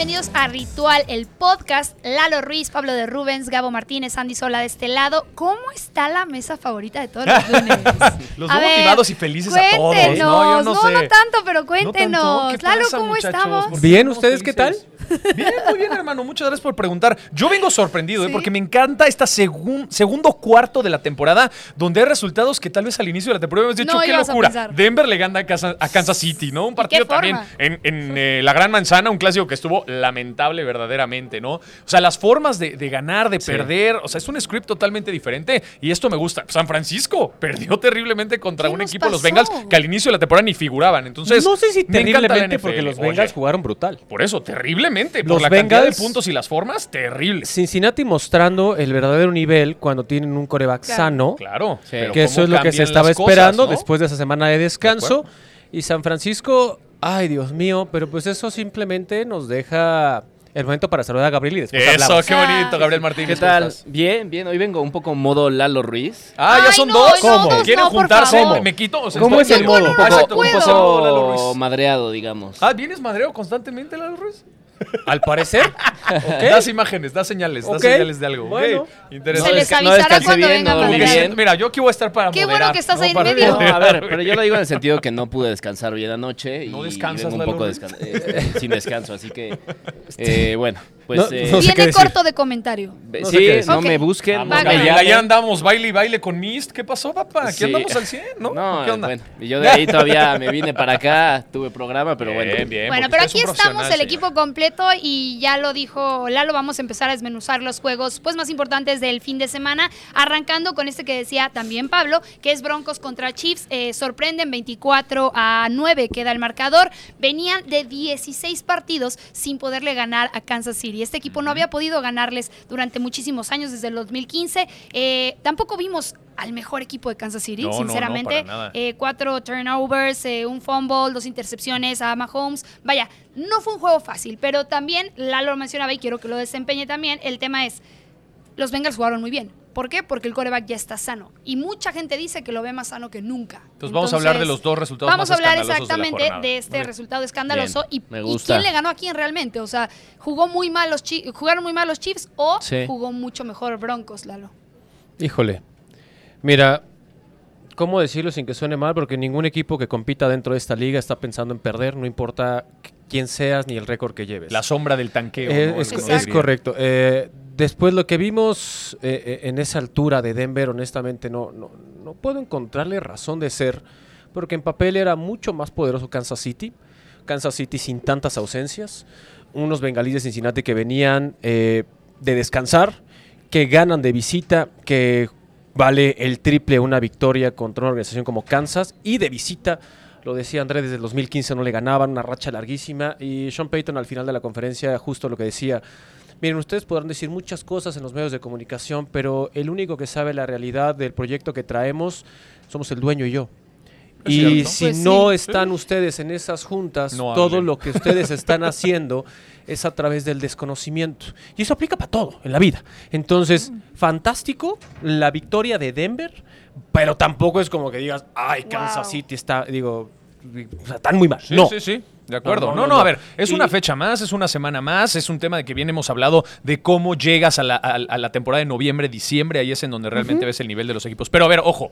Bienvenidos a Ritual, el podcast. Lalo Ruiz, Pablo de Rubens, Gabo Martínez, Andy Sola de este lado. ¿Cómo está la mesa favorita de todos los lunes? Los A veo ver, motivados y felices a todos. Cuéntenos, No, yo no, sé. tanto, pero No cuéntenos. tanto. ¿Qué Lalo, pasa, ¿cómo muchachos? estamos? ¿Por qué Bien, ¿ustedes qué felices? Bien, muy bien, hermano. Muchas gracias por preguntar. Yo vengo sorprendido, ¿eh? Porque me encanta esta segun- segundo cuarto de la temporada, donde hay resultados que tal vez al inicio de la temporada hemos dicho, No qué locura. Denver le gana a Kansas, a Kansas City, ¿no? Un partido también en, en, eh, la Gran Manzana, un clásico que estuvo lamentable verdaderamente, ¿no? O sea, las formas de, de ganar, de perder, o sea, es un script totalmente diferente y esto me gusta. San Francisco perdió terriblemente contra ¿Qué un equipo, los pasó? Bengals, que al inicio de la temporada ni figuraban. Entonces, no sé si terriblemente porque los Oye, Bengals jugaron brutal. por eso, terriblemente. Los por la cantidad de Bengals- puntos y las formas, terribles. Cincinnati mostrando el verdadero nivel cuando tienen un coreback Claro. sano, Claro. pero que eso cómo es lo que se estaba cosas, esperando ¿no? después de esa semana de descanso. acuerdo. Y San Francisco, ay Dios mío, pero pues eso simplemente nos deja el momento para saludar a Gabriel y después Eso, hablamos. qué bonito, Gabriel Martínez. ¿Qué ¿cómo tal? estás? Bien, bien. Hoy vengo un poco modo Lalo Ruiz. Ah, ya Ay, son no, dos. no, dos ¿Quieren no, juntarse? Me quito. o sea, ¿Cómo es el modo? Ah, Un poco-. ¿cómo Un poco Ruiz? madreado, digamos. Ah, ¿vienes madreo constantemente, Lalo Ruiz? Al parecer, Das imágenes, das señales, das Ok. señales de algo. Bueno. Ok, Interesante. Se les avisará descansé cuando bien, venga no Mira, yo aquí voy a estar para Qué bueno que estás no ahí en medio. No, a ver, pero yo lo digo en el sentido que no pude descansar bien anoche y ¿No descansas, vengo un poco descan- eh, sin descanso, así que eh, bueno, pues No, eh, no sé Viene corto de comentario. no sí, me busquen, Vamos, no me llamen. andamos baile y baile con Mist. ¿Qué pasó, papá? Aquí Sí. andamos al 100, ¿no? No, ¿Qué onda? bueno, yo de ahí todavía me vine para acá, tuve programa, pero bueno. Bien, bien, Bueno, pero aquí estamos, el equipo completo, y ya lo dijo Lalo, vamos a empezar a desmenuzar los juegos pues más importantes del fin de semana, arrancando con este que decía también Pablo, que es Broncos contra Chiefs, eh, sorprenden 24 a 9 queda el marcador, venían de 16 partidos sin poderle ganar a Kansas City, este equipo no había podido ganarles durante muchísimos años, desde el 2015, Eh, tampoco vimos al mejor equipo de Kansas City, No, no, no, sinceramente. Eh, cuatro turnovers, eh, un fumble, dos intercepciones a Mahomes. Vaya, no fue un juego fácil, pero también Lalo lo mencionaba y quiero que lo desempeñe también. El tema es, los Bengals jugaron muy bien. ¿Por qué? Porque el coreback ya está sano. Y mucha gente dice que lo ve más sano que nunca. Entonces vamos a hablar de los dos resultados Vamos más a hablar escandalosos de la exactamente de, este bien. resultado escandaloso y, me y gusta. quién le ganó a quién realmente. O sea, jugó muy mal los jugaron muy mal los Chiefs o Sí. jugó mucho mejor Broncos, Lalo. Híjole. Mira, ¿cómo decirlo sin que suene mal? Porque ningún equipo que compita dentro de esta liga está pensando en perder, no importa quién seas ni el récord que lleves. La sombra del tanqueo. Eh, ¿no? es, correcto. Eh, después lo que vimos eh, eh, en esa altura de Denver, honestamente no, no, no puedo encontrarle razón de ser, porque en papel era mucho más poderoso Kansas City. Kansas City sin tantas ausencias. Unos bengalíes de Cincinnati que venían eh, de descansar, que ganan de visita, que vale el triple una victoria contra una organización como Kansas y de visita. Lo decía André, desde el 2015 no le ganaban, una racha larguísima. Y Sean Payton al final de la conferencia, justo lo que decía. Miren, ustedes podrán decir muchas cosas en los medios de comunicación, pero el único que sabe la realidad del proyecto que traemos somos el dueño y yo. Y cierto. si Pues no sí. están ustedes en esas juntas, No todo lo que ustedes están haciendo es a través del desconocimiento. Y eso aplica para todo en la vida. Entonces, fantástico la victoria de Denver, pero tampoco es como que digas, ay, Kansas Wow. City está, digo, o sea, están muy mal. Sí, no. sí, sí. De acuerdo. No, No, no, no, no, a ver, es Y- una fecha más, es una semana más, es un tema de que bien hemos hablado de cómo llegas a la, a- a la temporada de noviembre, diciembre, ahí es en donde realmente ves el nivel de los equipos. Pero a ver, ojo,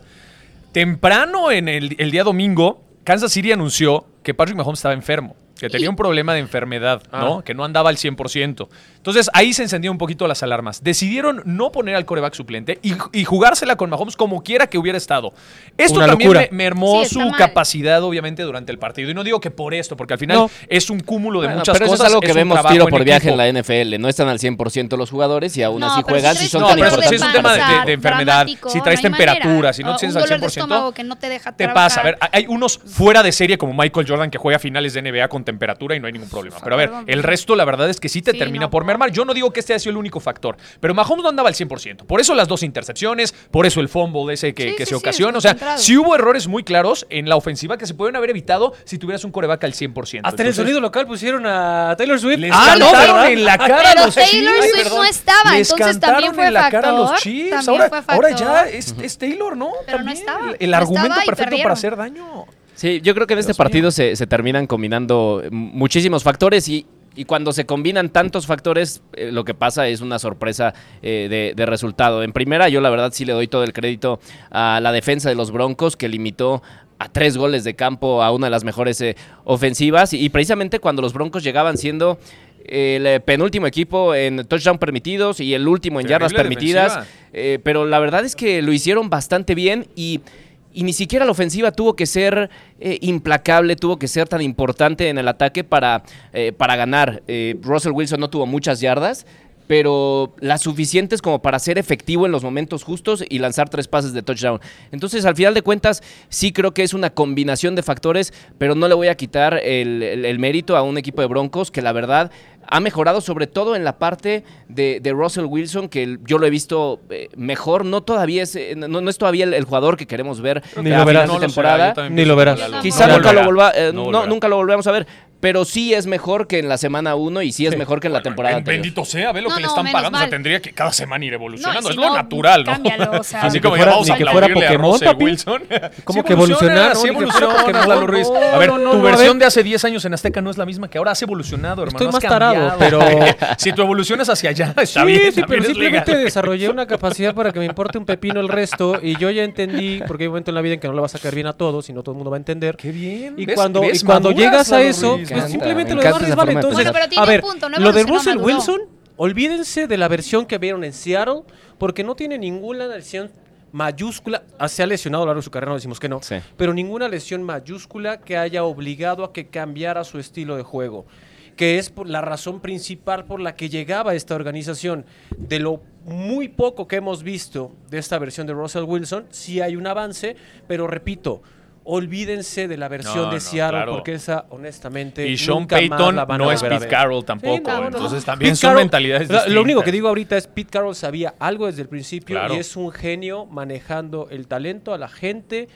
temprano en el, el día domingo, Kansas City anunció que Patrick Mahomes estaba enfermo. Que tenía un problema de enfermedad, ¿no? Ah. Que no andaba al 100%. Entonces ahí se encendieron un poquito las alarmas. Decidieron no poner al coreback suplente y, y jugársela con Mahomes como quiera que hubiera estado. Esto Una también locura. me, me mermó Sí, su mal. capacidad, obviamente, durante el partido. Y no digo que por esto, porque al final No. es un cúmulo de Bueno, muchas pero cosas. eso es algo que vemos tiro en por viaje equipo. en la NFL. No están al 100% los jugadores y aún No, así juegan si son No, tan dolor si es un tema de, importantes. de- de enfermedad, si traes temperatura, manera. si no tienes al dolor de 100%, estómago que no te deja te pasa. A ver, hay unos fuera de serie como Michael Jordan que juega finales de NBA con temperatura y no hay ningún problema. Pero a ver, el resto la verdad es que sí te Sí, termina no. por mermar. Yo no digo que este haya sido el único factor, pero Mahomes no andaba al 100%. Por eso las dos intercepciones, por eso el fumble ese que, Sí, que sí, se sí, ocasiona. O sea, sí hubo errores muy claros en la ofensiva que se pueden haber evitado si tuvieras un coreback al 100%. Hasta en el sonido local pusieron a Taylor Swift. Les Ah, no, pero- en la cara pero los Taylor Chiefs. Swift no estaba, Les entonces cantaron también fue en la cara a los factor, Chiefs. Ahora, factor. ya es, es Taylor, ¿no? Pero no También. estaba, El, el no argumento estaba perfecto para hacer daño. Sí, yo creo que en este mío. partido se, se terminan combinando muchísimos factores y, y cuando se combinan tantos factores, eh, lo que pasa es una sorpresa eh, de, de resultado. En primera, yo la verdad sí le doy todo el crédito a la defensa de los Broncos que limitó a tres goles de campo a una de las mejores eh, ofensivas y, y precisamente cuando los Broncos llegaban siendo el penúltimo equipo en touchdown permitidos y el último en yardas permitidas, pero la verdad es que lo hicieron bastante bien y, y ni siquiera la ofensiva tuvo que ser eh, implacable, tuvo que ser tan importante en el ataque para, eh, para ganar. Eh, Russell Wilson no tuvo muchas yardas, pero las suficientes como para ser efectivo en los momentos justos y lanzar tres pases de touchdown. Entonces, al final de cuentas, sí creo que es una combinación de factores, pero no le voy a quitar el, el- el mérito a un equipo de Broncos que la verdad ha mejorado sobre todo en la parte de, de Russell Wilson, que el- yo lo he visto eh, mejor, no todavía es, eh, no, no es todavía el, el jugador que queremos ver Ni a lo verás. será, temporada. Ni lo verás. Quizá no nunca, lo volverá. volva- eh, nunca lo volvemos a ver, pero sí es mejor que en la semana 1 y sí es Sí. mejor que en la temporada anterior. Bendito sea, ve lo No, que le están pagando. O sea, mal. tendría que cada semana ir evolucionando. No, es lo no, natural, ¿no? cámbialo, o sea. Así como fuera- a que fuera a Pokémon, papi. Wilson. ¿Cómo Sí que evoluciona, evolucionar? Sí evoluciona. Lalo Ruiz. No, A ver, no, no, tu no, a versión ver. de hace 10 años en Azteca no es la misma que ahora. Has evolucionado, hermano. Estoy has más tarado, pero- si tú evolucionas hacia allá, está sí, bien. sí, pero es simplemente desarrollé una capacidad para que me importe un pepino el resto y yo ya entendí, porque hay un momento en la vida en que no le vas a caer bien a todos y no todo el mundo va a entender. Qué bien. Y cuando, llegas a eso, Pues ¿no? simplemente Me lo les esa vale. de Entonces, Bueno, pero tiene a ver, un punto, no lo de Russell maduró. Wilson, olvídense de la versión que vieron en Seattle, porque no tiene ninguna lesión mayúscula, ah, se ha lesionado a lo largo de su carrera, no decimos que no, Sí. pero ninguna lesión mayúscula que haya obligado a que cambiara su estilo de juego, que es por la razón principal por la que llegaba a esta organización. De lo muy poco que hemos visto de esta versión de Russell Wilson, sí hay un avance, pero repito, olvídense de la versión No, de no, Seattle, claro. porque esa, honestamente, Y Sean nunca más Payton la van a no es Pete. Carroll tampoco. Sí, no, entonces también Pete son Carroll- mentalidades lo- Lo único distintas. que digo ahorita es Pete Carroll sabía algo desde el principio Claro. y es un genio manejando el talento a la gente.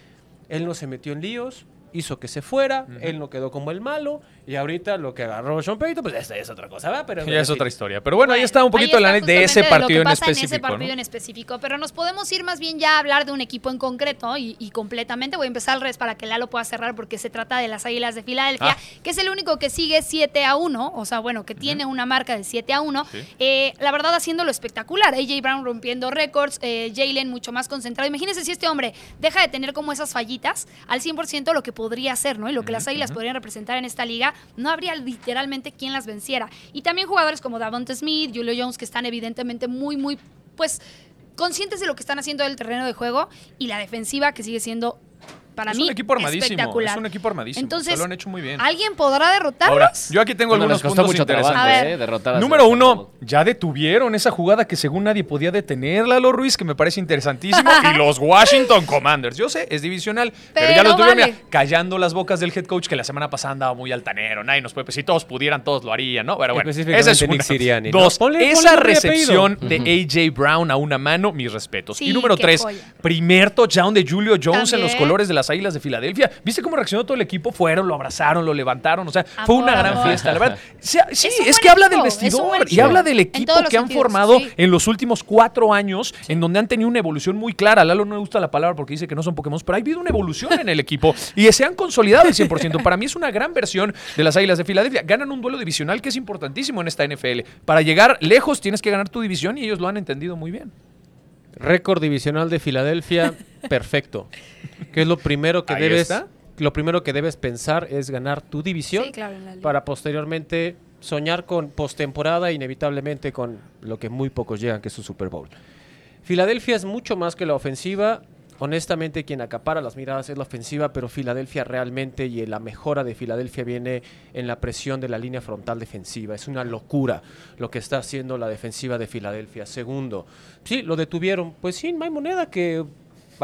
Él no se metió en líos, hizo que se fuera, él no quedó como el malo y ahorita lo que agarró Sean Payton, pues esa es otra cosa, ¿verdad? Pero Ya es otra historia. Pero bueno, ahí está un poquito la de ese partido lo que en específico. En ese partido ¿no? en específico, pero nos podemos ir más bien ya a hablar de un equipo en concreto y, y completamente. Voy a empezar al revés para que Lalo pueda cerrar porque se trata de las Águilas de Filadelfia, Ah. que es el único que sigue 7 a 1, o sea, bueno, que tiene una marca de 7 a 1. Sí. Eh, la verdad, haciéndolo espectacular. AJ Brown rompiendo récords, eh, Jalen mucho más concentrado. Imagínense si este hombre deja de tener como esas fallitas al 100% lo que podría hacer, ¿no? Y lo que las Águilas podrían representar en esta liga, no habría literalmente quien las venciera. Y también jugadores como Davante Smith, Julio Jones, que están evidentemente muy, muy, pues, conscientes de lo que están haciendo del terreno de juego y la defensiva que sigue siendo para Es mí un equipo armadísimo, espectacular. es un equipo armadísimo, Entonces, o sea, lo han hecho muy bien. ¿alguien podrá derrotarlos? Ahora, yo aquí tengo Bueno, algunos puntos mucho interesantes. trabajo, A ver. eh, derrotar a Número uno, ya detuvieron esa jugada que según nadie podía detener, Lalo Ruiz, que me parece interesantísimo. y los Washington Commanders. Yo sé, es divisional, pero, ya lo tuvieron vale. callando las bocas del head coach que la semana pasada andaba muy altanero. Nadie nos puede. pues, si todos pudieran, todos lo harían, ¿no? Pero bueno, esa es una. Dos, Ponle- ponle esa recepción de AJ Brown a una mano, mis respetos. Sí, y número tres, joya. primer touchdown de Julio Jones en los colores de las Águilas de Filadelfia. ¿Viste cómo reaccionó todo el equipo? Fueron, lo abrazaron, lo levantaron. O sea, fue una gran amor. fiesta, la verdad. Sí, Es que habla del vestidor y habla del equipo que han sentidos, formado sí. en los últimos cuatro años, en donde han tenido una evolución muy clara. A Lalo no le gusta la palabra porque dice que no son Pokémon, pero ha habido una evolución en el equipo y se han consolidado al 100%. Para mí es una gran versión de las Águilas de Filadelfia. Ganan un duelo divisional que es importantísimo en esta NFL. Para llegar lejos tienes que ganar tu división y ellos lo han entendido muy bien. Récord divisional de Filadelfia, perfecto. Que es lo primero que Ahí debes está. lo primero que debes pensar es ganar tu división Sí, claro, para posteriormente soñar con postemporada e inevitablemente con lo que muy pocos llegan, que es su Super Bowl. Filadelfia es mucho más que la ofensiva. Honestamente, quien acapara las miradas es la ofensiva, pero Filadelfia realmente y la mejora de Filadelfia viene en la presión de la línea frontal defensiva. Es una locura lo que está haciendo la defensiva de Filadelfia. Segundo, sí, lo detuvieron. Pues sí, no hay moneda que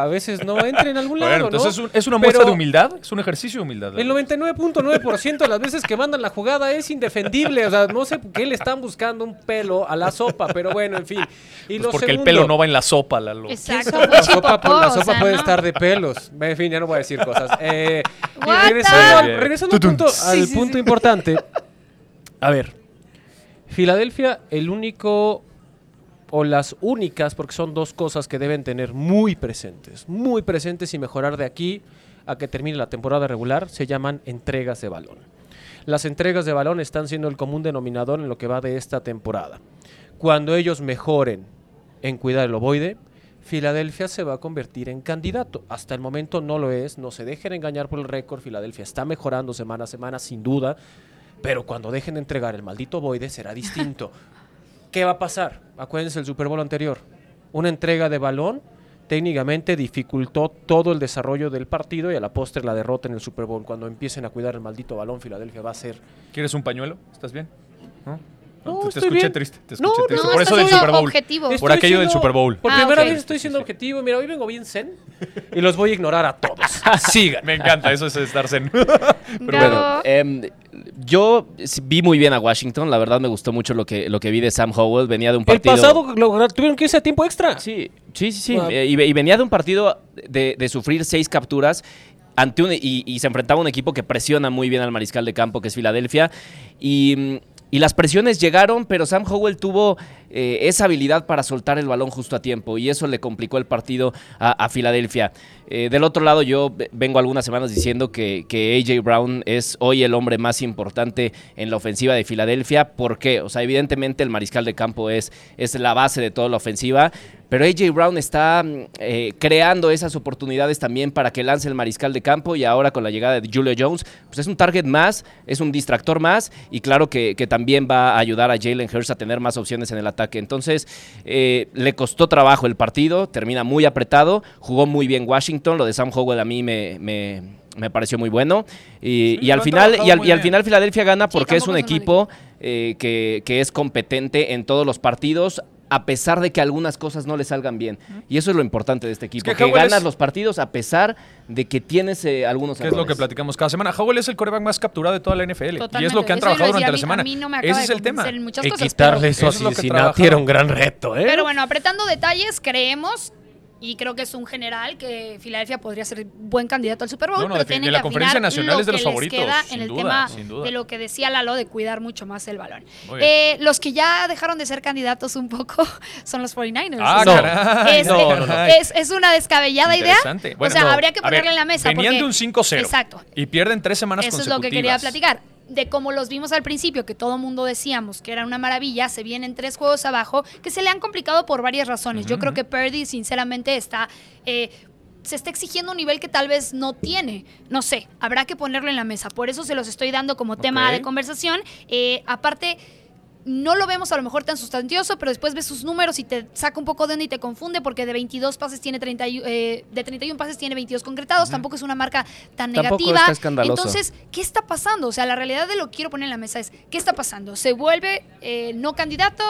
a veces no entre en algún lado. Bueno, entonces ¿no? es, un- es una muestra Pero de humildad, es un ejercicio de humildad. El 99.9% de las veces que mandan la jugada es indefendible. O sea, no sé por qué le están buscando un pelo a la sopa, pero bueno, en fin. Y Pues lo porque segundo, el pelo no va en la sopa, Lalo. Exacto, La fue sopa, la o sopa sea, puede ¿no? estar de pelos. En fin, ya no voy a decir cosas. Eh, y What regresando, the- al, regresando al punto, al punto importante. A ver, Filadelfia, el único o las únicas, porque son dos cosas que deben tener muy presentes, muy presentes y mejorar de aquí a que termine la temporada regular, se llaman entregas de balón. Las entregas de balón están siendo el común denominador en lo que va de esta temporada. Cuando ellos mejoren en cuidar el ovoide, Filadelfia se va a convertir en candidato. Hasta el momento no lo es, no se dejen engañar por el récord, Filadelfia está mejorando semana a semana, sin duda, pero cuando dejen de entregar el maldito ovoide será distinto. ¿Qué va a pasar? Acuérdense el Super Bowl anterior. Una entrega de balón técnicamente dificultó todo el desarrollo del partido y a la postre la derrota en el Super Bowl. Cuando empiecen a cuidar el maldito balón, Filadelfia va a ser ¿Quieres un pañuelo? ¿Estás bien? ¿No? No, te, escuché bien. triste. Te No, escuché no, triste. No, Por eso del Super Bowl. objetivo. Por Estoy aquello del Super Bowl. Por Ah, primera vez estoy siendo objetivo. Mira, hoy vengo bien zen y los voy a ignorar a todos. Sigan. Me encanta, eso es estar zen. Gabo, Bueno, em, yo vi muy bien a Washington. La verdad me gustó mucho lo que, lo que vi de Sam Howell. Venía de un El partido. pasado logra- tuvieron que irse a tiempo extra. Sí, sí, sí. sí. Eh, y, ve- y venía de un partido de, de sufrir seis capturas ante un, y, y se enfrentaba a un equipo que presiona muy bien al mariscal de campo, que es Filadelfia. Y, y las presiones llegaron, pero Sam Howell tuvo eh, esa habilidad para soltar el balón justo a tiempo y eso le complicó el partido a, Filadelfia. Eh, del otro lado, yo ve- vengo algunas semanas diciendo que, que AJ Brown es hoy el hombre más importante en la ofensiva de Filadelfia. ¿Por qué? O sea, evidentemente el mariscal de campo es, es la base de toda la ofensiva, pero AJ Brown está mm, eh, creando esas oportunidades también para que lance el mariscal de campo y ahora con la llegada de Julio Jones, pues es un target más, es un distractor más y claro que, que también va a ayudar a Jalen Hurts a tener más opciones en el ataque. Entonces, eh, le costó trabajo el partido, termina muy apretado, jugó muy bien Washington, lo de Sam Howell a mí me... me me pareció muy bueno. Y, Sí, y lo al final y al, muy y al bien. final Filadelfia gana porque es un es equipo eh, que, que es competente en todos los partidos, a pesar de que algunas cosas no le salgan bien. Y eso es lo importante de este equipo, que que, ganas es- los partidos a pesar de que tienes eh, algunos ¿Qué es lo que platicamos cada semana? Howell es el coreback más capturado de toda la NFL. Y es lo que han Eso trabajado durante a la semana. a mí no me acaba Ese es el tema. Y cosas, quitarle pero- eso a es que Cincinnati era un gran reto, ¿eh? Pero bueno, apretando detalles, creemos, y creo que es un general, que Filadelfia podría ser buen candidato al Super Bowl, No, no, pero de- de la que Conferencia Nacional es de los favoritos, queda sin en el duda, tema sin duda. de lo que decía Lalo de cuidar mucho más el balón. Eh, los que ya dejaron de ser candidatos un poco son los 49ers. Ah, O sea, caray. es, no, no, no. es- es una descabellada idea. Bueno, o sea, no. habría que A ver, ponerle en la mesa. Venían porque- de un 5-0. Exacto. Y pierden tres semanas Eso es consecutivas. lo que quería platicar. De cómo los vimos al principio, que todo mundo decíamos que era una maravilla, se vienen tres juegos abajo, que se le han complicado por varias razones. Yo creo que Purdy, sinceramente, está. eh, se está exigiendo un nivel que tal vez no tiene. No sé, habrá que ponerlo en la mesa. Por eso se los estoy dando como tema de conversación. Eh, aparte, no lo vemos a lo mejor tan sustancioso, pero después ves sus números y te saca un poco de onda y te confunde porque de 22 pases tiene 30, y- eh, de 31 pases tiene 22 concretados, tampoco es una marca tan Tampoco negativa. está. Entonces, ¿qué está pasando? O sea, la realidad de lo que quiero poner en la mesa es, ¿qué está pasando? ¿Se vuelve eh, no candidato?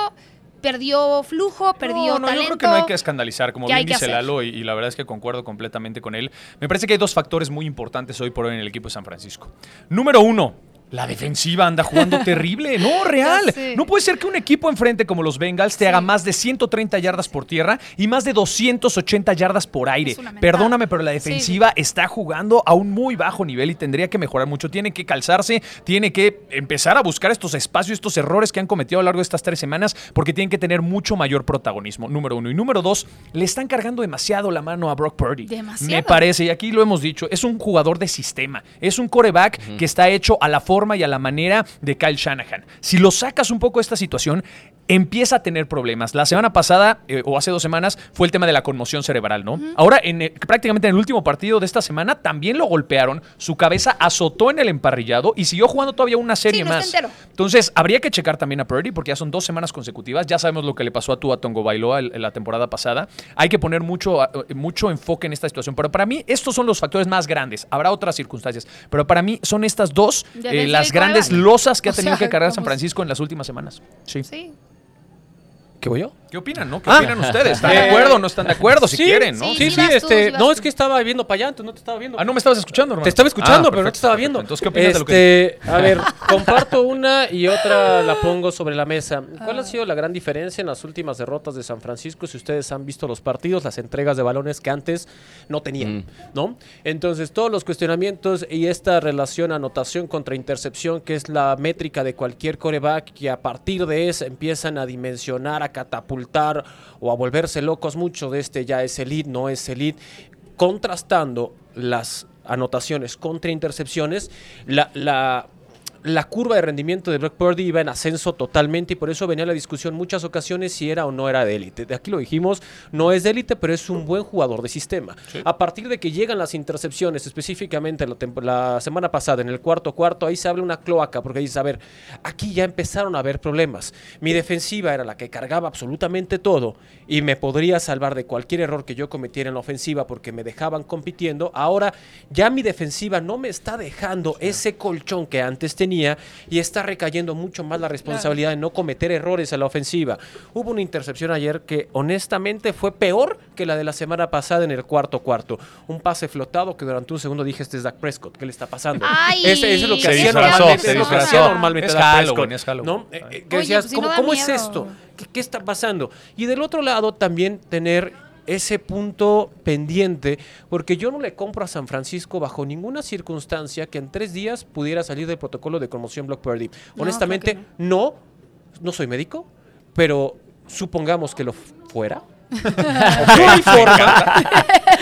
¿Perdió flujo? ¿Perdió no, no, talento? yo creo que no hay que escandalizar, como ¿Qué hay bien dice? Lalo, y, y la verdad es que concuerdo completamente con él. Me parece que hay dos factores muy importantes hoy por hoy en el equipo de San Francisco. Número uno, la defensiva anda jugando terrible. No, real. No puede ser que un equipo enfrente como los Bengals te Sí. haga más de 130 yardas por tierra y más de 280 yardas por aire. Perdóname, pero la Sí, defensiva está jugando a un muy bajo nivel y tendría que mejorar mucho. Tiene que calzarse, tiene que empezar a buscar estos espacios, estos errores que han cometido a lo largo de estas tres semanas, porque tienen que tener mucho mayor protagonismo, número uno. Y número dos, le están cargando demasiado la mano a Brock Purdy. Demasiado. Me parece, y aquí lo hemos dicho, es un jugador de sistema, es un coreback que está hecho a la forma y a la manera de Kyle Shanahan. Si lo sacas un poco de esta situación, empieza a tener problemas. La semana pasada, eh, o hace dos semanas, fue el tema de la conmoción cerebral, ¿no? Ahora, en el- prácticamente en el último partido de esta semana, también lo golpearon, su cabeza azotó en el emparrillado y siguió jugando todavía una serie no más. Entonces, habría que checar también a Purdy porque ya son dos semanas consecutivas. Ya sabemos lo que le pasó a Tua Tongo Bailoa la temporada pasada. Hay que poner mucho, a- mucho enfoque en esta situación. Pero para mí, estos son los factores más grandes. Habrá otras circunstancias. Pero para mí, son estas dos eh, las grandes losas que ha tenido sea, que cargar San. Francisco en las últimas semanas. Sí. Sí. ¿Qué voy yo? ¿Qué opinan, no? ¿Qué Ah. opinan ustedes? ¿Están de acuerdo o no están de acuerdo? Si sí, quieren, ¿no? sí, Sí, tú, este, no, es que estaba viendo para allá, entonces no te estaba viendo. Ah, no me estabas escuchando, hermano. Te estaba escuchando, Ah, pero no te estaba perfecto. viendo. Entonces, ¿qué opinas de lo que Este, a ver, comparto una y otra la pongo sobre la mesa. ¿Cuál ha sido la gran diferencia en las últimas derrotas de San Francisco? Si ustedes han visto los partidos, las entregas de balones que antes no tenían, Mm. ¿no? Entonces, todos los cuestionamientos y esta relación anotación contra intercepción, que es la métrica de cualquier coreback, que a partir de esa empiezan a dimensionar, a catapultar o a volverse locos mucho de este ya es elite, no es elite, contrastando las anotaciones contra intercepciones, la, la, la curva de rendimiento de Brock Purdy iba en ascenso totalmente y por eso venía la discusión muchas ocasiones si era o no era de élite. De aquí lo dijimos, no es de élite, pero es un buen jugador de sistema. A partir de que llegan las intercepciones, específicamente la semana pasada, en el cuarto cuarto, ahí se abre una cloaca porque dices, a ver, aquí ya empezaron a haber problemas. Mi defensiva era la que cargaba absolutamente todo y me podría salvar de cualquier error que yo cometiera en la ofensiva porque me dejaban compitiendo. Ahora ya mi defensiva no me está dejando ese colchón que antes tenía y está recayendo mucho más la responsabilidad de no cometer errores a la ofensiva. Hubo una intercepción ayer que honestamente fue peor que la de la semana pasada en el cuarto cuarto. Un pase flotado que durante un segundo dije, este es Dak Prescott, ¿qué le está pasando? Ay, Ese- eso es lo que Se hacía normalmente, es lo que disfrazó. hacía normalmente Es Dak Halloween, Prescott, es Halloween. ¿no? Eh, eh, que Oye, decías, pues ¿cómo, no da cómo es esto? ¿Qué, qué está pasando? Y del otro lado también tener ese punto pendiente, porque yo no le compro a San Francisco bajo ninguna circunstancia que en tres días pudiera salir del protocolo de conmoción Block Purdy. No, Honestamente, no, no soy médico, pero supongamos que lo fuera. No hay forma.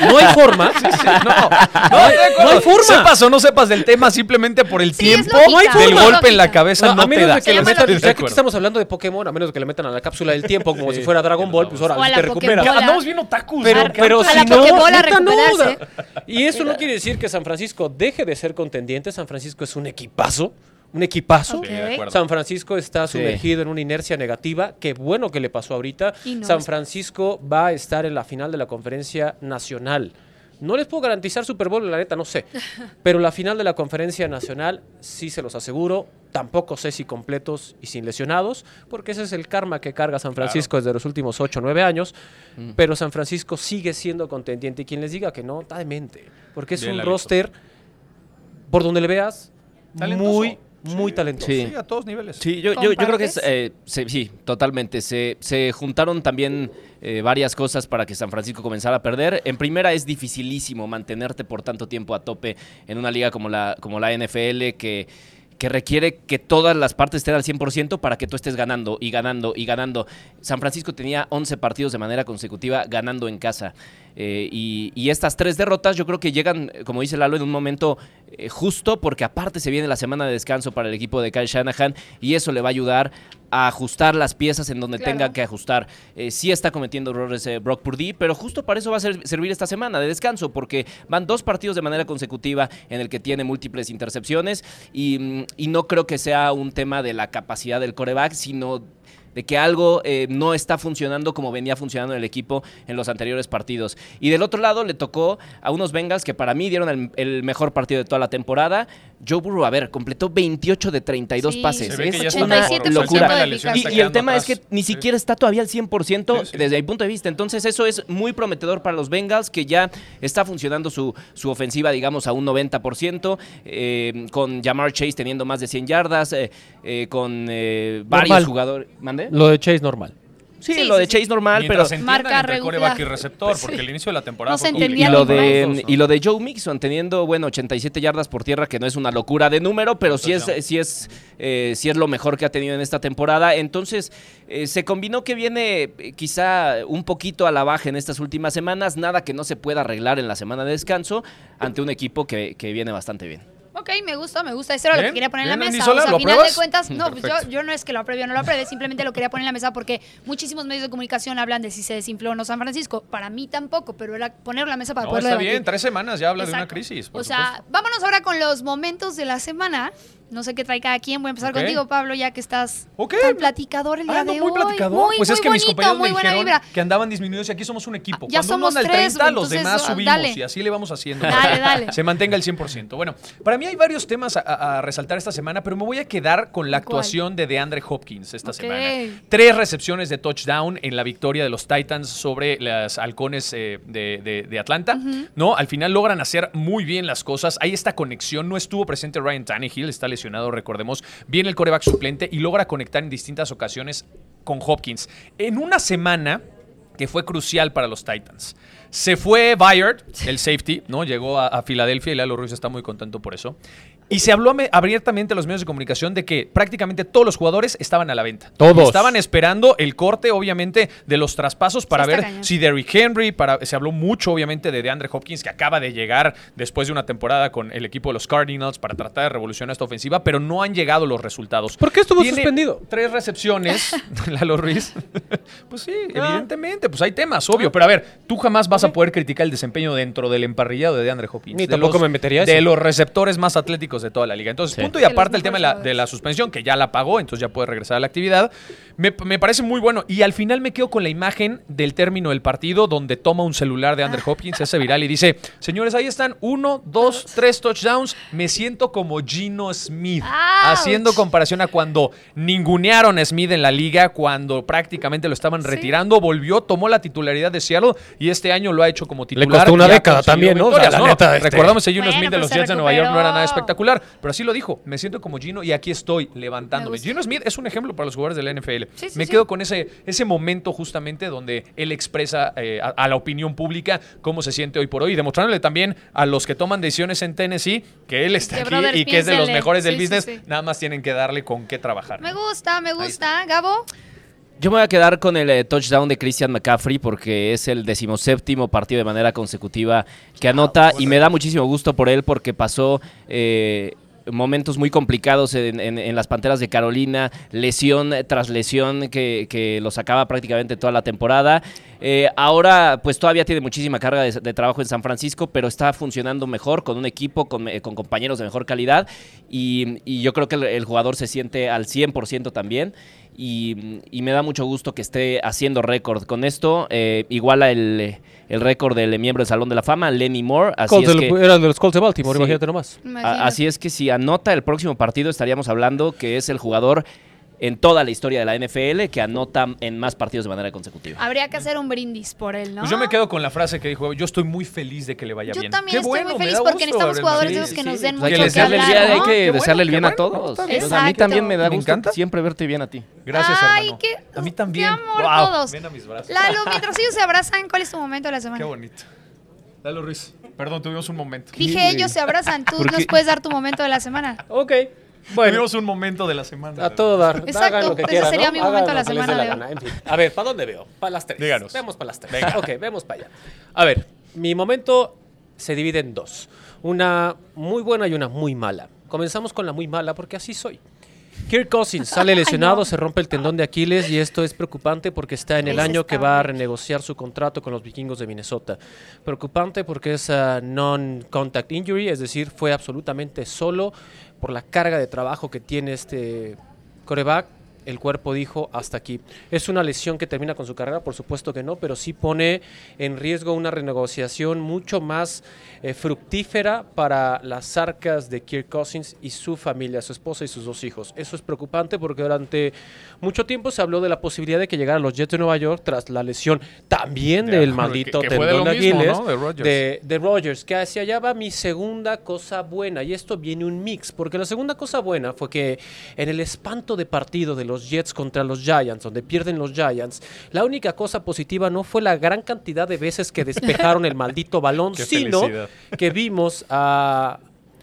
No hay forma. No, no, No hay- no hay forma. Sepas o no sepas del tema, simplemente por el Sí, tiempo lógica, del es golpe lógica. en la cabeza No, no, a te menos da. de que le metan, ya que estamos hablando de Pokémon, a menos de que le metan a la cápsula del tiempo como si fuera Dragon Ball, pues ahora O a sí la te recupera. Andamos bien otakus. Pero, ¿no? pero A si la no, no. Y eso no quiere decir que San Francisco deje de ser contendiente. San Francisco es un equipazo, un equipazo. San Francisco está Sí. sumergido en una inercia negativa. Qué bueno que le pasó ahorita. No San es- Francisco va a estar en la final de la conferencia nacional. No les puedo garantizar Super Bowl, la neta, no sé. Pero la final de la conferencia nacional, sí se los aseguro. Tampoco sé si completos y sin lesionados, porque ese es el karma que carga San Francisco desde los últimos 8 o 9 años. Mm. Pero San Francisco sigue siendo contendiente. Y quien les diga que no, está de mente. Porque es Bien, un roster, por donde le veas, Talentoso. muy, muy Sí. talentoso. Sí. Sí, a todos niveles. Sí, yo, yo, yo creo que es, eh, se- sí, totalmente. Se, se juntaron también eh, varias cosas para que San Francisco comenzara a perder. En primera es dificilísimo mantenerte por tanto tiempo a tope en una liga como la, como la NFL que, que requiere que todas las partes estén al 100% para que tú estés ganando y ganando y ganando. San Francisco tenía 11 partidos de manera consecutiva ganando en casa. Eh, y, y estas tres derrotas yo creo que llegan, eh, como dice Lalo, en un momento eh, justo porque aparte se viene la semana de descanso para el equipo de Kyle Shanahan y eso le va a ayudar a ajustar las piezas en donde Claro. tenga que ajustar. Eh, sí está cometiendo errores eh, Brock Purdy, pero justo para eso va a ser- servir esta semana de descanso porque van dos partidos de manera consecutiva en el que tiene múltiples intercepciones y, mm, y no creo que sea un tema de la capacidad del coreback, sino de que algo eh, no está funcionando como venía funcionando en el equipo en los anteriores partidos. Y del otro lado le tocó a unos Bengals que para mí dieron el, el mejor partido de toda la temporada. Joe Burrow, a ver, completó 28 de 32 Sí, pases. Se ve que Es ya está una locura. Y- Y, y el tema es que ni Sí. siquiera está todavía al 100% Sí, sí. desde mi punto de vista. Entonces eso es muy prometedor para los Bengals, que ya está funcionando su, su ofensiva, digamos, a un 90%, eh, con Jamar Chase teniendo más de 100 yardas, eh, eh, con eh, varios Normal. jugadores. ¿Mande? Lo de Chase normal. Sí, Sí, lo sí, de. Chase normal, pero... Se Marca entre regular. coreback y receptor, porque el inicio de la temporada No fue se Y, y entendía lo de, y lo de Joe Mixon teniendo, bueno, 87 yardas por tierra, que no es una locura de número, pero sí es, sí es, eh, sí es lo mejor que ha tenido en esta temporada. Entonces, eh, se combinó que viene eh, quizá un poquito a la baja en estas últimas semanas, nada que no se pueda arreglar en la semana de descanso ante un equipo que, que viene bastante bien. Ok, me gusta, me gusta. Eso era lo que quería poner en la mesa. Sola, o sea, ¿lo a final de cuentas, no, pues yo, yo no es que lo apruebe o no lo apruebe, simplemente lo quería poner en la mesa porque muchísimos medios de comunicación hablan de si se desinfló o no San Francisco. Para mí tampoco, pero era ponerlo en la mesa para No, poderlo está debatir. bien, tres semanas ya habla de una crisis. por O sea, supuesto. vámonos ahora con los momentos de la semana. No sé qué trae cada quien. Voy a empezar contigo, Pablo, ya que estás Ok. tan platicador el día Ando de muy hoy. platicador. Muy, pues es muy que mis compañeros muy me dijeron vibra. que andaban disminuidos y aquí somos un equipo. Ya Cuando uno anda al tres, 30, los demás ah, subimos dale. y así le vamos haciendo. Dale, dale. Se mantenga el 100%. Bueno, para mí hay varios temas a, resaltar esta semana, pero me voy a quedar con la ¿Cuál? actuación de DeAndre Hopkins esta semana. Tres recepciones de touchdown en la victoria de los Titans sobre las halcones eh, de, de- de Atlanta. ¿no? Al final logran hacer muy bien las cosas. Hay esta conexión. No estuvo presente Ryan Tannehill, está recordemos. Viene el coreback suplente y logra conectar en distintas ocasiones con Hopkins. En una semana que fue crucial para los Titans. Se fue Bayard, el safety, ¿no? Llegó a, a Filadelfia y Lalo Ruiz está muy contento por eso. Y se habló ame- abiertamente a los medios de comunicación de que prácticamente todos los jugadores estaban a la venta. Todos. Estaban esperando el corte, obviamente, de los traspasos para Sí, ver cañón. si Derrick Henry, para, se habló mucho, obviamente, de DeAndre Hopkins, que acaba de llegar después de una temporada con el equipo de los Cardinals para tratar de revolucionar esta ofensiva, pero no han llegado los resultados. ¿Por qué estuvo Tiene suspendido? Tres recepciones, Lalo Ruiz. pues sí, Ah. evidentemente, pues hay temas, obvio. Pero a ver, tú jamás vas a poder criticar el desempeño dentro del emparrillado de DeAndre Hopkins. Ni de tampoco los- me metería De eso. los receptores más atléticos de toda la liga. Entonces, Sí. punto y aparte el tema de la, de la suspensión, que ya la pagó, entonces ya puede regresar a la actividad. Me, me parece muy bueno. Y al final me quedo con la imagen del término del partido, donde toma un celular de Andrew Hopkins, se hace viral y dice: Señores, ahí están, uno, dos, tres touchdowns. Me siento como Gino Smith. Haciendo comparación a cuando ningunearon a Smith en la liga, cuando prácticamente lo estaban Sí. retirando, volvió, tomó la titularidad de Seattle y este año lo ha hecho como titular. costó una década también, ¿no? O sea, neta, este- Recordamos a Gino Bueno, Smith de los Jets de Nueva York, no era nada recuperó. espectacular, pero así lo dijo. Me siento como Gino y aquí estoy levantándome. Gino Smith es un ejemplo para los jugadores de la NFL. Sí, sí, Me sí. quedo con ese, ese momento justamente donde él expresa eh, a, a la opinión pública cómo se siente hoy por hoy y demostrándole también a los que toman decisiones en Tennessee que él está Que, aquí brother, y que es de los mejores del business. sí. Nada más tienen que darle con qué trabajar. Me gusta, me gusta. Gabo, Yo me voy a quedar con el eh, touchdown de Christian McCaffrey porque es el decimoséptimo partido de manera consecutiva que anota y me da muchísimo gusto por él porque pasó eh, momentos muy complicados en, en- en las Panteras de Carolina, lesión tras lesión que, que lo sacaba prácticamente toda la temporada. Eh, ahora pues todavía tiene muchísima carga de, de trabajo en San Francisco, pero está funcionando mejor con un equipo, con, con compañeros de mejor calidad y, y yo creo que el, el jugador se siente al 100% también y, y me da mucho gusto que esté haciendo récord. Con esto eh, iguala el, el récord del miembro del Salón de la Fama, Lenny Moore. Así Colts es del- que... Era de los Colts de Baltimore, Sí. imagínate nomás. A- imagínate. Así es que si anota el próximo partido estaríamos hablando que es el jugador en toda la historia de la NFL que anota en más partidos de manera consecutiva. Habría que hacer un brindis por él, ¿no? Pues yo me quedo con la frase que dijo, yo estoy muy feliz de que le vaya Yo bien. también Qué estoy bueno, muy me feliz porque gusto, necesitamos jugadores de esos que Sí, nos den pues hay mucho que que desearle el hablar, bien, hay que bueno, desearle el bien a todos. Pues a mí también me da gusto. encanta. Siempre verte bien a ti. Gracias, Ay, hermano. qué- a mí también. qué amor Wow, todos. Ven a mis brazos. Lalo, mientras ellos se abrazan, ¿cuál es tu momento de la semana? Qué bonito. Lalo Ruiz. Perdón, tuvimos un momento. Dije ellos se abrazan, tú ¿Por nos puedes dar tu momento de la semana. Ok. Bueno, Tuvimos un momento de la semana. a todo dar. Exacto, Hagan lo que ese quieran, sería ¿no? mi momento de la Hagan lo que les dé semana de gana. En fin. A ver, ¿para dónde veo? Para las tres. Díganos. Vemos para las tres. Venga. Ok, vemos para allá. A ver, mi momento se divide en dos. Una muy buena y una muy mala. Comenzamos con la muy mala porque así soy. Kirk Cousins sale lesionado, se rompe el tendón de Aquiles y esto es preocupante porque está en el año que va a renegociar su contrato con los vikingos de Minnesota. Preocupante porque es ah, non-contact injury, es decir, fue absolutamente solo por la carga de trabajo que tiene este coreback. El cuerpo dijo hasta aquí. ¿Es una lesión que termina con su carrera? Por supuesto que no, pero sí pone en riesgo una renegociación mucho más eh, fructífera para las arcas de Kirk Cousins y su familia, su esposa y sus dos hijos. Eso es preocupante porque durante mucho tiempo se habló de la posibilidad de que llegara a los Jets de Nueva York tras la lesión también De del maldito que- que tendón de mismo, Aquiles ¿no? De Rodgers. de, de Rodgers, que hacia allá va mi segunda cosa buena. Y esto viene un mix, porque la segunda cosa buena fue que en el espanto de partido de los Jets contra los Giants, donde pierden los Giants, la única cosa positiva no fue la gran cantidad de veces que despejaron el maldito balón, Qué sino felicidad. que vimos a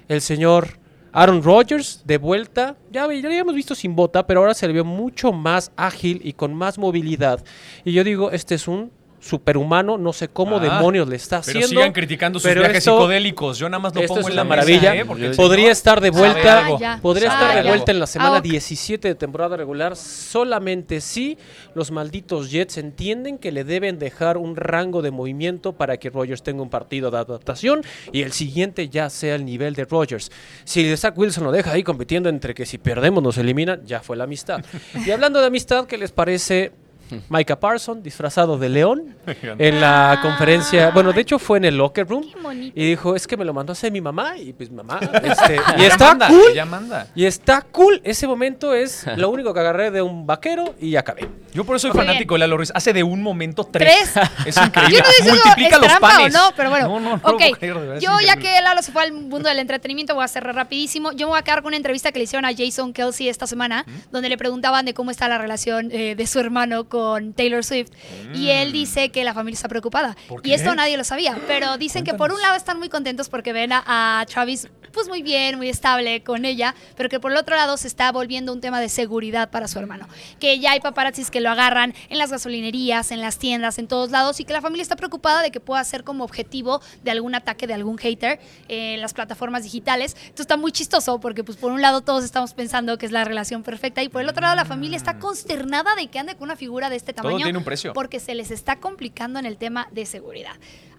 el señor Aaron Rodgers de vuelta, ya, ya lo habíamos visto sin bota, pero ahora se le vio mucho más ágil y con más movilidad. Y yo digo, este es un superhumano, no sé cómo Ah, demonios le está Pero haciendo. sigan criticando sus pero viajes esto- psicodélicos. Yo nada más lo Esto pongo es en la una mesa, maravilla. ¿eh? Porque si Podría no- estar de vuelta, ya. podría Ah, estar de vuelta en la semana Ah, ok. 17 de temporada regular solamente si los malditos Jets entienden que le deben dejar un rango de movimiento para que Rogers tenga un partido de adaptación y el siguiente ya sea el nivel de Rogers. Si Zach Wilson lo deja ahí compitiendo entre que si perdemos nos eliminan, ya fue la amistad. y hablando de amistad, ¿qué les parece? Micah Parson, disfrazado de león, en la Ah. conferencia, bueno, de hecho fue en el locker room, y dijo, es que me lo mandó a hacer mi mamá, y pues mamá, este, y Ella está manda, cool, ella manda. y está cool, ese momento es lo único que agarré de un vaquero y acabé. Yo por eso soy Muy fanático de Lalo Ruiz. Hace de un momento tres. Tres. Es increíble. Yo no Multiplica los panes. o no, pero bueno. No, no, no lo ok, puedo creer, de verdad, es yo ya que Lalo se fue al mundo del entretenimiento, voy a cerrar rapidísimo. Yo me voy a quedar con una entrevista que le hicieron a Jason Kelsey esta semana, donde le preguntaban de cómo está la relación eh, de su hermano con Taylor Swift. Y él dice que la familia está preocupada. ¿Por Y esto nadie lo sabía, pero dicen que por un lado están muy contentos porque ven a, a Travis pues muy bien, muy estable con ella, pero que por el otro lado se está volviendo un tema de seguridad para su hermano. Que ya hay paparazzis que lo agarran en las gasolinerías, en las tiendas, en todos lados, y que la familia está preocupada de que pueda ser como objetivo de algún ataque de algún hater en las plataformas digitales. Esto está muy chistoso porque pues por un lado todos estamos pensando que es la relación perfecta y por el otro lado la familia está consternada de que ande con una figura de este Todo tamaño tiene un precio. porque se les está complicando en el tema de seguridad.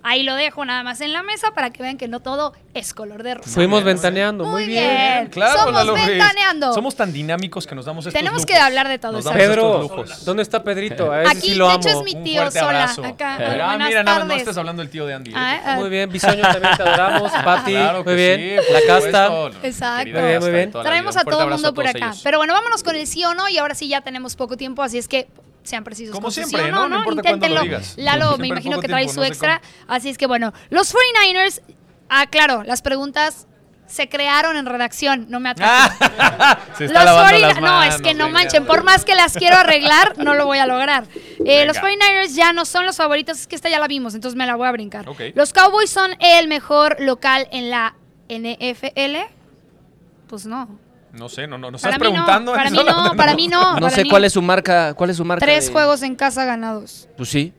Ahí lo dejo nada más en la mesa para que vean que no todo es color de rosa. Fuimos ventaneando, muy, Muy bien. bien. Claro, Somos Lalo Ruiz. ventaneando. Somos tan dinámicos que nos damos estos Tenemos que lujos. hablar de todo Nos eso. damos estos Pedro, lujos. ¿dónde está Pedrito? A ese Aquí, sí lo de amo. hecho, es mi Un tío fuerte sola. abrazo. Acá. Ah, Buenas mira, nada, no tardes. estés hablando del tío de Andy. ¿eh? Ah, ah, Muy bien, Bisoño también te adoramos. Pati, Claro que muy bien. sí, por la casta. supuesto. Exacto. Querida Muy bien, casta muy de bien. toda la Traemos vida. a Un fuerte todo el abrazo mundo por todos acá. ellos. Pero bueno, vámonos con el sí o no y ahora sí ya tenemos poco tiempo, así es que sean precisos. Como con su siempre, sí o ¿no? no, No importa cuándo lo Inténtenlo. digas. Lalo, Siempre me imagino poco que trae tiempo, su no sé extra. Así es que bueno, los 49ers, ah, claro, las preguntas se crearon en redacción, no me. Se está Los lavando 49 las no, manos, es que no manchen, por más que las quiero arreglar, no lo voy a lograr. Eh, los Venga. 49ers ya no son los favoritos, es que esta ya la vimos, entonces me la voy a brincar. Los Cowboys son el mejor local en la NFL. Pues no. No sé, no, no, no Para estás mí no, preguntando. para mí no, para mí no. No sé cuál no. es su marca, cuál es su marca. Tres de- juegos en casa ganados. Pues sí.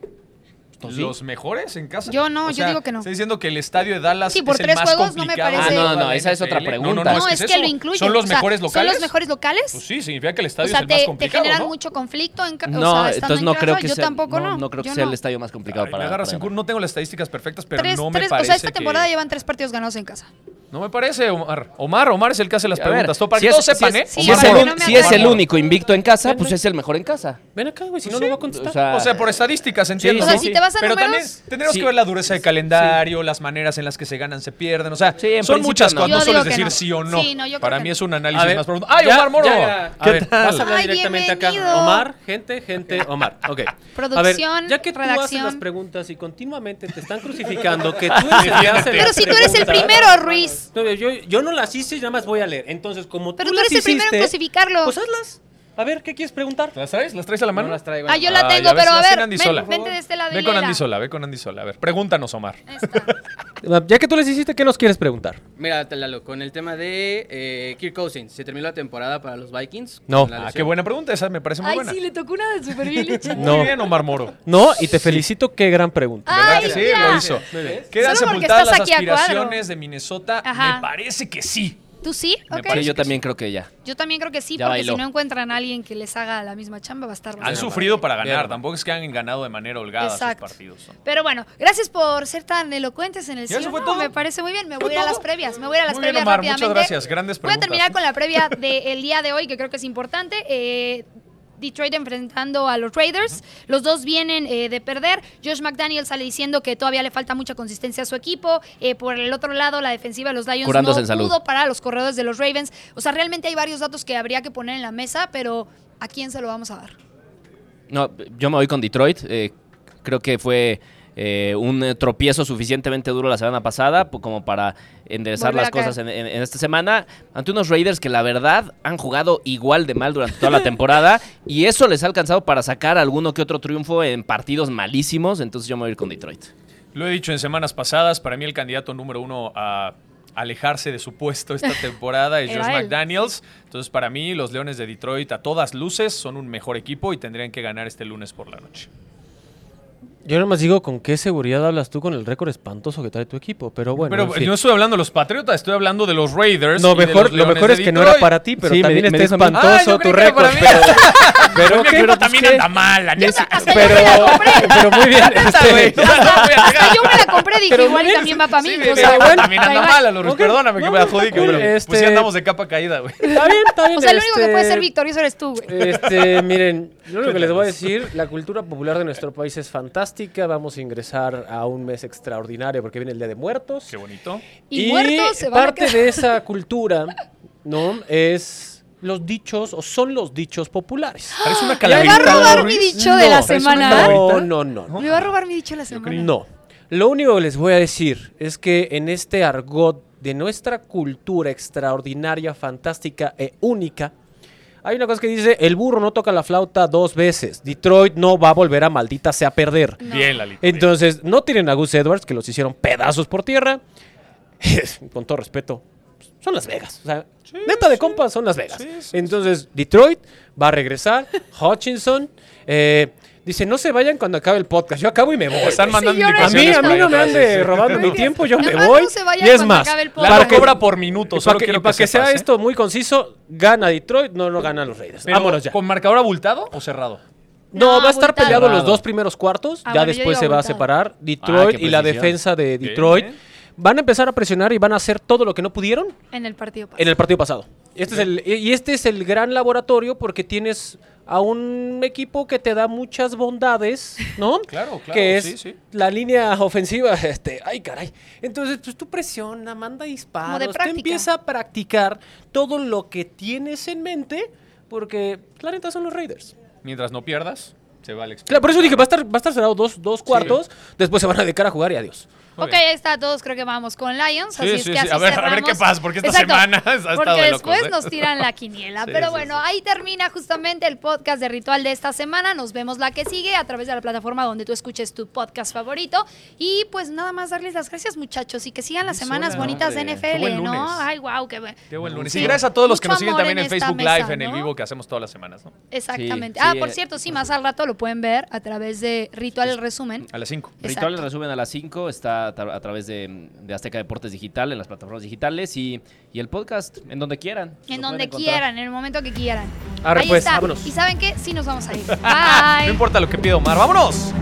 Sí. ¿Los mejores en casa? Yo no, O yo sea, digo que no. Está diciendo que el estadio de Dallas Sí, por es el tres más juegos no me parece- Ah, no, no, esa es otra pregunta. No, no, No, no, es, es, que eso. lo incluye. ¿Son los o sea, mejores locales? ¿Son los mejores locales? Pues sí, significa que el o estadio sea, es el más te, te complicado, generan ¿no? mucho conflicto en ca- No, o sea, entonces en no casa, creo que yo sea, tampoco no. creo que sea el estadio más complicado para. agarras. No tengo las estadísticas perfectas, pero no me parece o sea, esta temporada llevan tres partidos ganados en casa. No me parece, Omar. Omar, Omar es el que hace las preguntas. Para si que es- todos sepan, ¿eh? Si es, el, único invicto en casa, pues es el mejor en casa. Ven acá, güey, si no, no va a contestar. o sea, O por estadísticas, entiendo. O sea, si te vas a Pero números- también tendremos Sí. que ver la dureza de calendario, las maneras en las que se ganan, se pierden. O sea, Sí, son muchas no. cosas. No que decir no. sí o no. Sí, no, yo creo Para mí no. es un análisis ver, más profundo. ¡Ay, Omar Moro! ya- a ¿Qué ver, tal? vas a hablar Ay, directamente acá. Omar, gente, gente, Omar. Ok. Producción, a ver, ya que tú haces redacción. las preguntas y continuamente te están crucificando, que tú eres el que hace Pero si tú eres el primero, Ruiz. No, yo, yo no las hice, nada más voy a leer. Entonces, como Pero tú, tú las eres el primero en crucificarlo. Pues hazlas. A ver, ¿qué quieres preguntar? ¿Las traes? ¿Las traes a la mano? No las traigo. Ah, yo la Ah, tengo, ves, pero a ver, tiene Andy sola. ven, vente de este lado Ve con léela. Andy Sola, ve con Andy Sola. A ver, pregúntanos, Omar. Ya que tú les hiciste, ¿qué nos quieres preguntar? Mira, Lalo, con el tema de eh, Kirk Cousins, ¿se terminó la temporada para los Vikings? No. Ah, qué buena pregunta. Esa me parece muy Ay, buena. sí, le tocó una de Super Village. No. Muy bien, Omar Moro. No, y te felicito, qué gran pregunta. ¿Verdad Ay, que sí? ya. Lo hizo. ¿Quedan sepultadas las aspiraciones de Minnesota? Ajá. Me parece que sí. ¿Tú sí? Me Ok. parece Sí, yo también creo que ya. Yo también creo que sí, Ya porque bailó. si no encuentran a alguien que les haga la misma chamba, va a estar Han sufrido para ganar. Bien. Tampoco es que han ganado de manera holgada Exacto. sus partidos. ¿no? Pero bueno, gracias por ser tan elocuentes en el ¿Ya sí eso o fue no, todo? Me parece muy bien. Me ¿Fue voy a ir a las previas. Me voy a ir a las Muy bien, Omar, muchas gracias. Grandes Voy a preguntas. terminar con la previa del día de hoy, que creo que es importante. Eh, Detroit enfrentando a los Raiders. Los dos vienen eh, de perder. Josh McDaniel sale diciendo que todavía le falta mucha consistencia a su equipo. Eh, por el otro lado, la defensiva de los Lions Curándose no pudo para los corredores de los Ravens. O sea, realmente hay varios datos que habría que poner en la mesa, pero ¿a quién se lo vamos a dar? No, yo me voy con Detroit. eh, creo que fue eh, un eh, tropiezo suficientemente duro la semana pasada po- como para enderezar Volver las cosas en, en- en esta semana ante unos Raiders que la verdad han jugado igual de mal durante toda la temporada y eso les ha alcanzado para sacar alguno que otro triunfo en partidos malísimos. Entonces yo me voy a ir con Detroit. Lo he dicho en semanas pasadas, para mí el candidato número uno a alejarse de su puesto esta temporada es Josh. McDaniels. Entonces, para mí, los Leones de Detroit a todas luces son un mejor equipo y tendrían que ganar este lunes por la noche. Yo nomás digo con qué seguridad hablas tú con el récord espantoso que trae tu equipo, pero bueno. pero en fin. no estoy hablando de los Patriotas, estoy hablando de los Raiders. No, y de mejor, los lo mejor es que no era para ti, pero Sí, me- también me está mí. Ah, espantoso yo tu récord. Pero, pero Mi ¿qué? equipo Pues, también ¿qué? anda mal, la neta. Hasta Pero, yo me la compré. pero muy bien. Este. No, no, Hasta yo me la compré, dije, Pero igual y también va para mí. Sí, o pero sea, igual también da anda mal, Alorus. Ok, Perdóname que no, me jodí, cool, pero pues este- sí andamos de capa caída, güey. Está bien, está bien. O sea, el único que puede este, ser victorioso eres tú, güey. Este, miren, lo único que les voy a decir, la cultura popular de nuestro país es fantástica. Vamos a ingresar a un mes extraordinario porque viene el Día de Muertos. Qué bonito. Y, muertos se parte de esa cultura, ¿no? Es los dichos o son los dichos populares. Parece una ¿Me calaverita. va a robar mi dicho de la No, semana? No, no, no, no. Me va a robar mi dicho de la semana. No. Lo único que les voy a decir es que en este argot de nuestra cultura extraordinaria, fantástica e única, hay una cosa que dice, el burro no toca la flauta dos veces. Detroit no va a volver a maldita sea perder. Bien, Lalito. Entonces, no tienen a Gus Edwards, que los hicieron pedazos por tierra. Con todo respeto, son Las Vegas. O sea, neta de compas son Las Vegas. Sí, sí, Entonces, Detroit va a regresar. Hutchinson eh, dice, no se vayan cuando acabe el podcast. Yo acabo y me voy. Están mandando Señores, A mí, indicaciones. a mí para no me ande sí, sí. robando mi tiempo, yo me voy. no se vayan y es más, acabe el Lalo podcast. que- cobra por minuto, y solo para que, quiero para que sea ¿eh? esto muy conciso, gana Detroit, no lo ganan los Raiders. Pero, Vámonos ya. ¿Con marcador abultado o cerrado? No, No, va a estar abultado. peleado los dos primeros cuartos. Ah, ya bueno, después se va a separar Detroit Ah, qué y la defensa de Detroit. bien. Van a empezar a presionar y van a hacer todo lo que no pudieron En el partido pasado. en el partido pasado. Este es el, y este es el gran laboratorio porque tienes a un equipo que te da muchas bondades, ¿no? Claro, claro, Que es sí, sí. la línea ofensiva, este, ay caray. Entonces, pues tú presiona, manda disparos, Como de tú empieza a practicar todo lo que tienes en mente porque la neta son los Raiders. Mientras no pierdas, se va el Claro, por eso dije, va a estar, va a estar cerrado dos, dos cuartos, después se van a dedicar a jugar y adiós. Ok, ahí está, todos creo que vamos con Lions. Sí, así sí, es sí. que así A ver, a ver qué pasa, porque esta Exacto, semana ha estado Porque de locos, después ¿eh? nos tiran la quiniela. Sí, Pero sí, bueno, sí. ahí termina justamente el podcast de Ritual de esta semana. Nos vemos la que sigue a través de la plataforma donde tú escuches tu podcast favorito. Y pues nada más darles las gracias, muchachos, y que sigan las semanas bonitas hombre. de Qué buen NFL, ¿no? lunes. Ay, wow, qué bueno. Qué buen lunes. Sí. Y gracias a todos los que nos siguen también en Facebook mesa, Live, en el vivo que hacemos todas las semanas, ¿no? Exactamente. Sí, ah, sí, por cierto, sí, más al rato lo pueden ver a través de Ritual el Resumen. A las 5. Exacto. Ritual el resumen a las 5 está a, tra- a través de, de Azteca Deportes Digital, en las plataformas digitales y, y el podcast en donde quieran. En donde quieran, en el momento que quieran. Arre, Ahí pues, está. vámonos. Y saben qué, sí nos vamos a ir. Bye. No importa lo que pida Omar. ¡Vámonos!